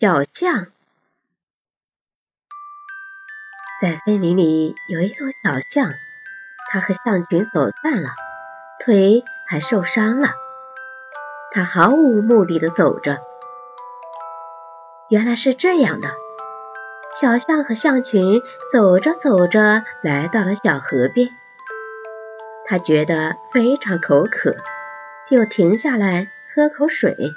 小象在森林里有一头小象，它和象群走散了，腿还受伤了。它毫无目的的走着。原来是这样的：小象和象群走着走着，来到了小河边。它觉得非常口渴，就停下来喝口水。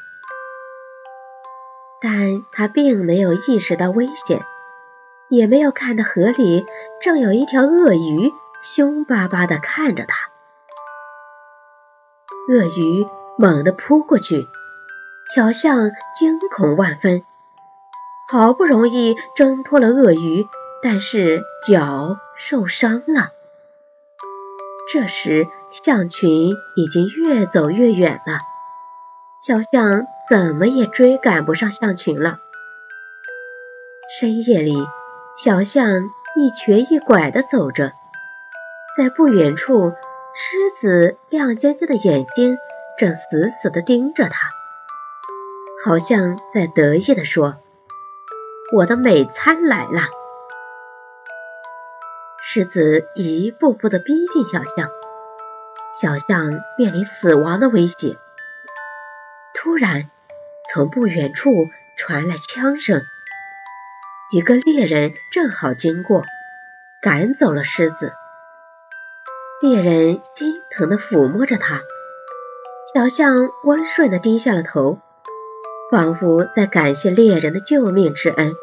但他并没有意识到危险，也没有看到河里正有一条鳄鱼凶巴巴地看着他。鳄鱼猛地扑过去，小象惊恐万分，好不容易挣脱了鳄鱼，但是脚受伤了。这时，象群已经越走越远了。小象怎么也追赶不上象群了。深夜里，小象一瘸一拐地走着，在不远处，狮子亮晶晶的眼睛正死死地盯着它，好像在得意地说：“我的美餐来了。”狮子一步步地逼近小象，小象面临死亡的威胁。突然，从不远处传来枪声。一个猎人正好经过，赶走了狮子。猎人心疼地抚摸着它，小象温顺地低下了头，仿佛在感谢猎人的救命之恩。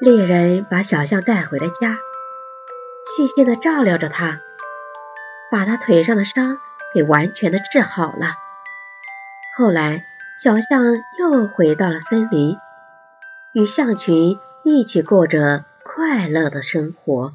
猎人把小象带回了家，细心地照料着它，把它腿上的伤给完全的治好了。后来，小象又回到了森林，与象群一起过着快乐的生活。